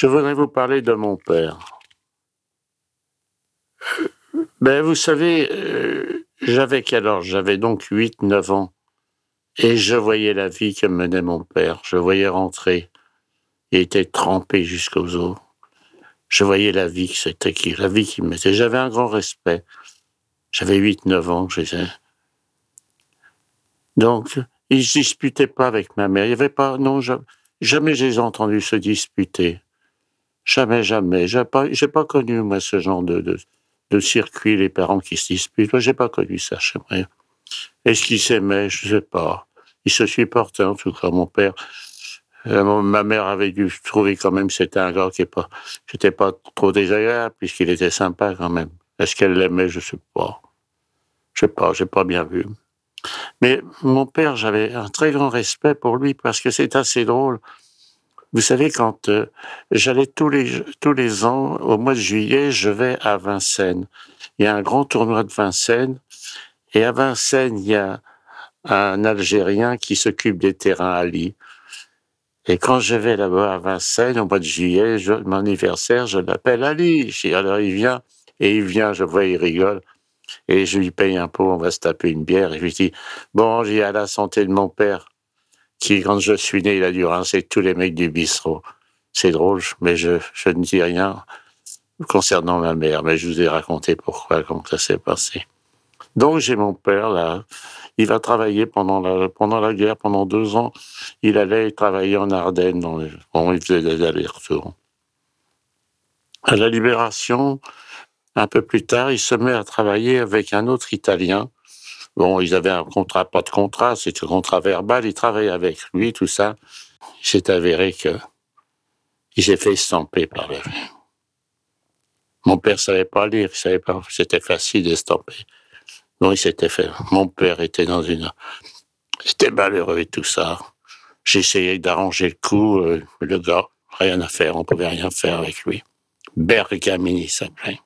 Je voudrais vous parler de mon père. Ben, vous savez, euh, j'avais quel J'avais donc 8, 9 ans. Et je voyais la vie que menait mon père. Je voyais rentrer. Il était trempé jusqu'aux os. Je voyais la vie que c'était, qui- la vie qu'il mettait. J'avais un grand respect. J'avais 8, 9 ans. je sais. Donc, il se disputait pas avec ma mère. Il y avait pas, non, ja- jamais je les ai entendus se disputer. Jamais, jamais. J'ai pas, j'ai pas connu, moi, ce genre de, de, de circuit, les parents qui se disputent. Moi, j'ai pas connu ça chez moi. Est-ce qu'ils s'aimaient? Je sais pas. Ils se supportaient, en tout cas, mon père. Euh, ma mère avait dû trouver quand même c'était un gars qui est pas, pas trop désagréable, puisqu'il était sympa quand même. Est-ce qu'elle l'aimait? Je sais pas. Je sais pas, j'ai pas bien vu. Mais mon père, j'avais un très grand respect pour lui parce que c'est assez drôle. Vous savez, quand euh, j'allais tous les, tous les ans, au mois de juillet, je vais à Vincennes. Il y a un grand tournoi de Vincennes. Et à Vincennes, il y a un Algérien qui s'occupe des terrains Lille. Et quand je vais là-bas à Vincennes, au mois de juillet, je- mon anniversaire, je l'appelle Ali. Je alors il vient, et il vient, je vois, il rigole. Et je lui paye un pot, on va se taper une bière. Et je lui dis, bon, j'ai à la santé de mon père, qui, quand je suis né, il a dû rincer tous les mecs du bistrot. C'est drôle, mais je, je ne dis rien concernant ma mère, mais je vous ai raconté pourquoi, comment ça s'est passé. Donc j'ai mon père là, il va travailler pendant la, pendant la guerre, pendant deux ans, il allait travailler en Ardennes, dans les, bon, il faisait des allers-retours. À la Libération, un peu plus tard, il se met à travailler avec un autre Italien. Bon, ils avaient un contrat, pas de contrat, c'était un contrat verbal, il travaillait avec lui, tout ça. Il s'est avéré que il s'est fait estamper par le... Mon père savait pas lire, savait pas, c'était facile d'estamper. Non, il s'était fait. Mon père était dans une, il était malheureux et tout ça. J'essayais d'arranger le coup, euh, le gars, rien à faire, on pouvait rien faire avec lui. Bergamini s'appelait.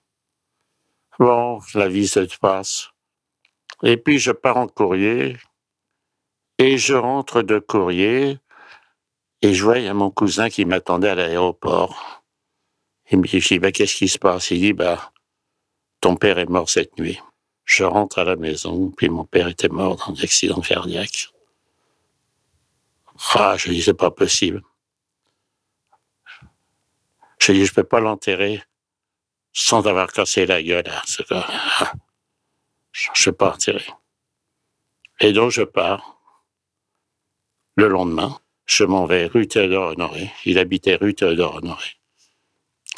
Bon, la vie se passe. Et puis je pars en courrier, et je rentre de courrier, et je vois, il y a mon cousin qui m'attendait à l'aéroport. Dit, je dis, bah, qu'est-ce qui se passe? Il dit, bah, ton père est mort cette nuit. Je rentre à la maison, puis mon père était mort dans un accident cardiaque. Ah, je dis, c'est pas possible. Je dis, je peux pas l'enterrer sans avoir cassé la gueule à ce gars. Je enterrer. Et donc, je pars. Le lendemain, je m'en vais rue Théodore-Honoré. Il habitait rue Théodore-Honoré.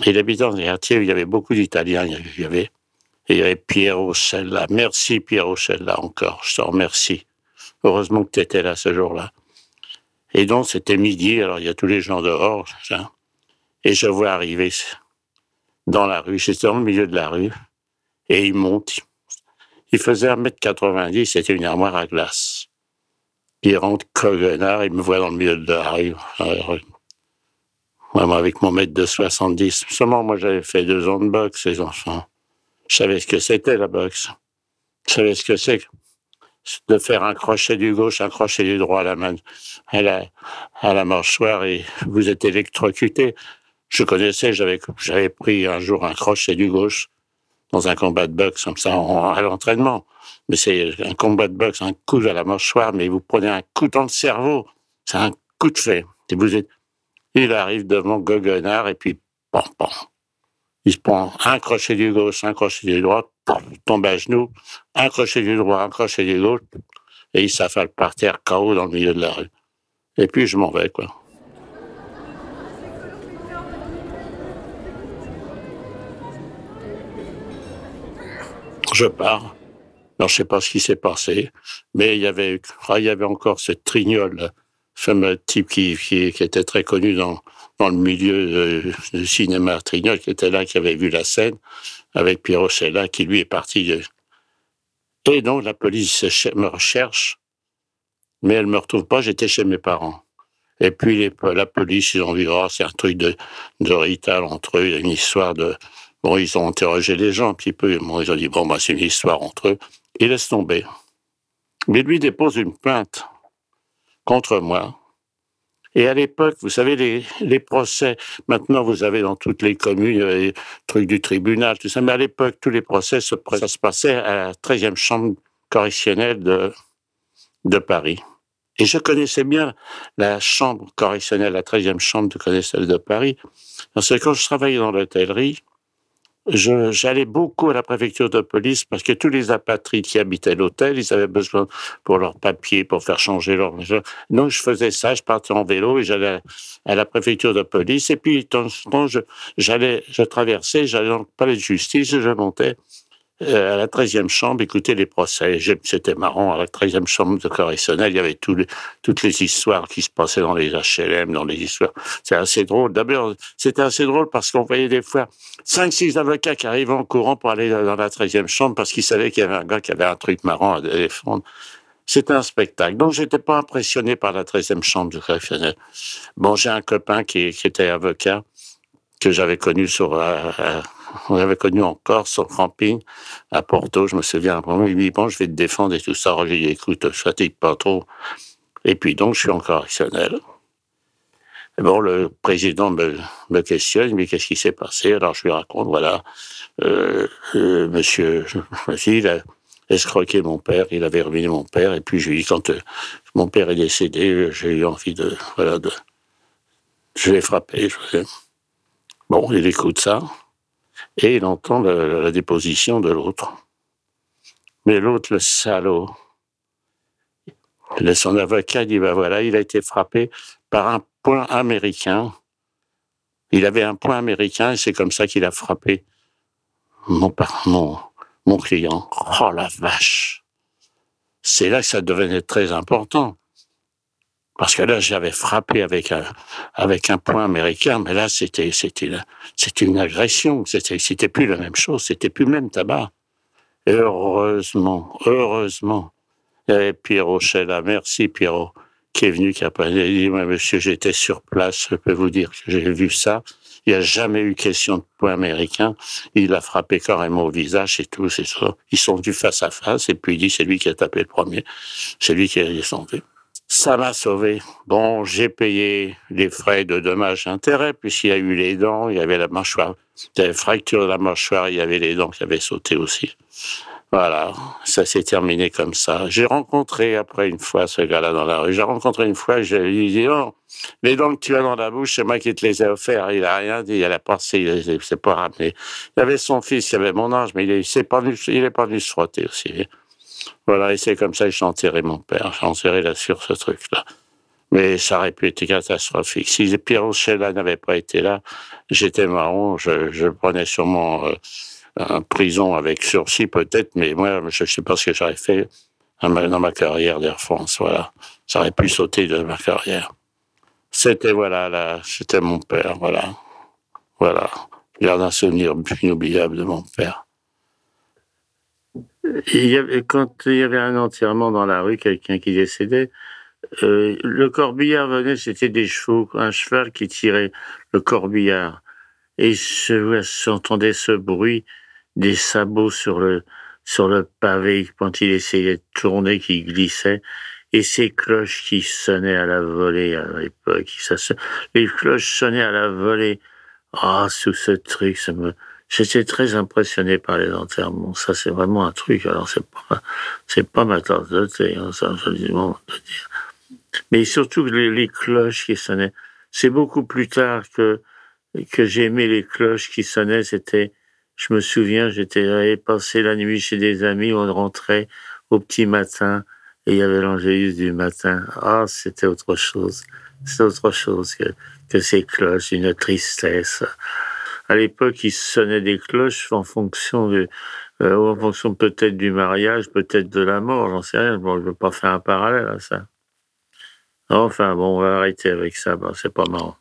Il habitait dans un quartier où il y avait beaucoup d'Italiens. Il y avait, il y avait Piero. Merci Piero Sella encore. Je te remercie. Heureusement que tu étais là ce jour-là. Et donc, c'était midi. Alors, il y a tous les gens dehors. Et je vois arriver dans la rue. J'étais dans le milieu de la rue. Et il monte. Il faisait 1m90. C'était une armoire à glace. Il rentre coguenard. Il me voit dans le milieu de la rue. Moi, avec mon mètre de 70. Seulement, moi, j'avais fait deux ans de boxe, les enfants. Je savais ce que c'était, la boxe. Je savais ce que c'est de faire un crochet du gauche, un crochet du droit à la main, à la, mâchoire et vous êtes électrocuté. Je connaissais, j'avais pris un jour un crochet du gauche dans un combat de boxe, comme ça, à l'entraînement. Mais c'est un combat de boxe, un coup à la mâchoire, mais vous prenez un coup dans le cerveau. C'est un coup de fait. Et vous il arrive devant Goguenard et puis, pam. Il se prend un crochet du gauche, un crochet du droit, tombe à genoux, un crochet du droit, un crochet du gauche, et il s'affale par terre, KO dans le milieu de la rue. Et puis je m'en vais, quoi. Je pars. Alors, je sais pas ce qui s'est passé, mais il y avait, ah, il y avait encore ce trignol, fameux type qui, qui, était très connu dans, dans le milieu du cinéma, Trignol, qui était là, qui avait vu la scène, avec Pierre Rochella, qui lui est parti. Et donc, la police me recherche, mais elle me retrouve pas, j'étais chez mes parents. Et puis, la police, ils ont dit, oh, c'est un truc de, de rital entre eux, une histoire de, Bon, ils ont interrogé les gens un petit peu. Bon, ils ont dit, bon, bah, c'est une histoire entre eux. Il laisse tomber. Mais lui dépose une plainte contre moi. Et à l'époque, vous savez, les, procès, maintenant vous avez dans toutes les communes les trucs du tribunal, tout ça, mais à l'époque, tous les procès, se, ça se passait à la 13e chambre correctionnelle de, de Paris. Et je connaissais bien la chambre correctionnelle, la 13e chambre de correctionnelle de Paris, parce que quand je travaillais dans l'hôtellerie, j'allais beaucoup à la préfecture de police parce que tous les apatrides qui habitaient l'hôtel, ils avaient besoin pour leurs papiers, pour faire changer leur... Donc, je faisais ça, je partais en vélo et j'allais à la préfecture de police. Et puis, temps j'allais, je traversais, j'allais dans le palais de justice, je montais à la 13e chambre, écouter les procès. C'était marrant, à la 13e chambre de correctionnel, il y avait toutes les histoires qui se passaient dans les HLM, dans les histoires. C'est assez drôle. D'abord, c'était assez drôle parce qu'on voyait des fois cinq, six avocats qui arrivaient en courant pour aller dans la 13e chambre parce qu'ils savaient qu'il y avait un gars qui avait un truc marrant à défendre. C'était un spectacle. Donc, j'étais pas impressionné par la 13e chambre de correctionnel. Bon, j'ai un copain qui, qui était avocat que j'avais connu sur, euh, euh on l'avait connu en Corse, sur camping, à Porto, je me souviens. Il dit, bon, je vais te défendre et tout ça. J'ai dit, écoute, fatigue pas trop. Et puis donc, je suis en correctionnel. Et bon, le président me, me questionne, mais qu'est-ce qui s'est passé? Alors, je lui raconte, voilà, euh, euh, monsieur, il a escroqué mon père, il avait ruiné mon père, et puis je lui dis, quand euh, mon père est décédé, j'ai eu envie de, voilà, de, je l'ai frappé. Je... Bon, il écoute ça et il entend la, déposition de l'autre. Mais l'autre, le salaud, son avocat dit, ben voilà, il a été frappé par un point américain. Il avait un point américain et c'est comme ça qu'il a frappé mon, mon, mon client. Oh la vache! C'est là que ça devenait très important. Parce que là, j'avais frappé avec un, avec un point américain, mais là, c'était, c'était, c'était une agression. C'était, c'était plus la même chose. C'était plus le même tabac. heureusement, heureusement, il avait Pierrot là. Merci, Pierrot, qui est venu, qui a dit, monsieur, j'étais sur place. Je peux vous dire que j'ai vu ça. Il n'y a jamais eu question de point américain. Il a frappé carrément au visage et tout, c'est ça. Ils sont venus face à face et puis il dit, c'est lui qui a tapé le premier. C'est lui qui est descendu. Ça m'a sauvé. Bon, j'ai payé les frais de dommages intérêts puisqu'il y a eu les dents, il y avait la mâchoire, il y fracture de la mâchoire, il y avait les dents qui avaient sauté aussi. Voilà, ça s'est terminé comme ça. J'ai rencontré après une fois ce gars-là dans la rue. J'ai rencontré une fois, je lui ai dit, oh, les dents que tu as dans la bouche, c'est moi qui te les ai offertes. Il a rien dit, il a passé, il s'est pas ramené. Il y avait son fils, il avait mon âge, mais il est pas venu, il est pas venu se frotter aussi. Voilà, et c'est comme ça que j'ai enterré mon père. J'ai enterré là sur ce truc-là. Mais ça aurait pu être catastrophique. Si Pierre Rochella n'avait pas été là, j'étais marron, je, je prenais sûrement euh, prison avec sursis peut-être, mais moi, je ne sais pas ce que j'aurais fait dans ma carrière d'Air France. Voilà, ça aurait pu sauter de ma carrière. C'était voilà, là, c'était mon père. Voilà, voilà. Je garde un souvenir inoubliable de mon père. Il y avait, quand il y avait un enterrement dans la rue, quelqu'un qui décédait, euh, le corbillard venait, c'était des chevaux, un cheval qui tirait le corbillard. Et s'entendait ce bruit des sabots sur le, sur le pavé quand il essayait de tourner, qui glissait, et ces cloches qui sonnaient à la volée à l'époque. les cloches sonnaient à la volée. Ah, sous ce truc, ça me, J'étais très impressionné par les enterrements. Ça, c'est vraiment un truc. Alors, c'est pas, c'est pas ma tasse de thé, hein, ça, dis, de dire. Mais surtout les, les cloches qui sonnaient. C'est beaucoup plus tard que, que j'ai aimé les cloches qui sonnaient. C'était, je me souviens, j'étais passer la nuit chez des amis, on rentrait au petit matin et il y avait l'angélus du matin. Ah, c'était autre chose. C'était autre chose que, que ces cloches, une tristesse à l'époque, il sonnait des cloches en fonction de, Euh, en fonction peut-être du mariage, peut-être de la mort, j'en sais rien. Bon, je veux pas faire un parallèle à ça. Enfin, bon, on va arrêter avec ça. Bon, c'est pas marrant.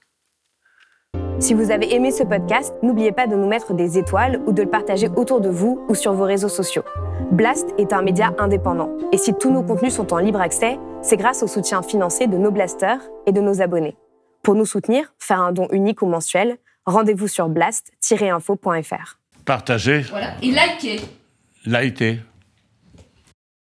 Si vous avez aimé ce podcast, n'oubliez pas de nous mettre des étoiles ou de le partager autour de vous ou sur vos réseaux sociaux. Blast est un média indépendant. Et si tous nos contenus sont en libre accès, c'est grâce au soutien financier de nos blasters et de nos abonnés. Pour nous soutenir, faire un don unique ou mensuel, rendez-vous sur blast-info.fr. Partagez, Voilà. Et likez. likez.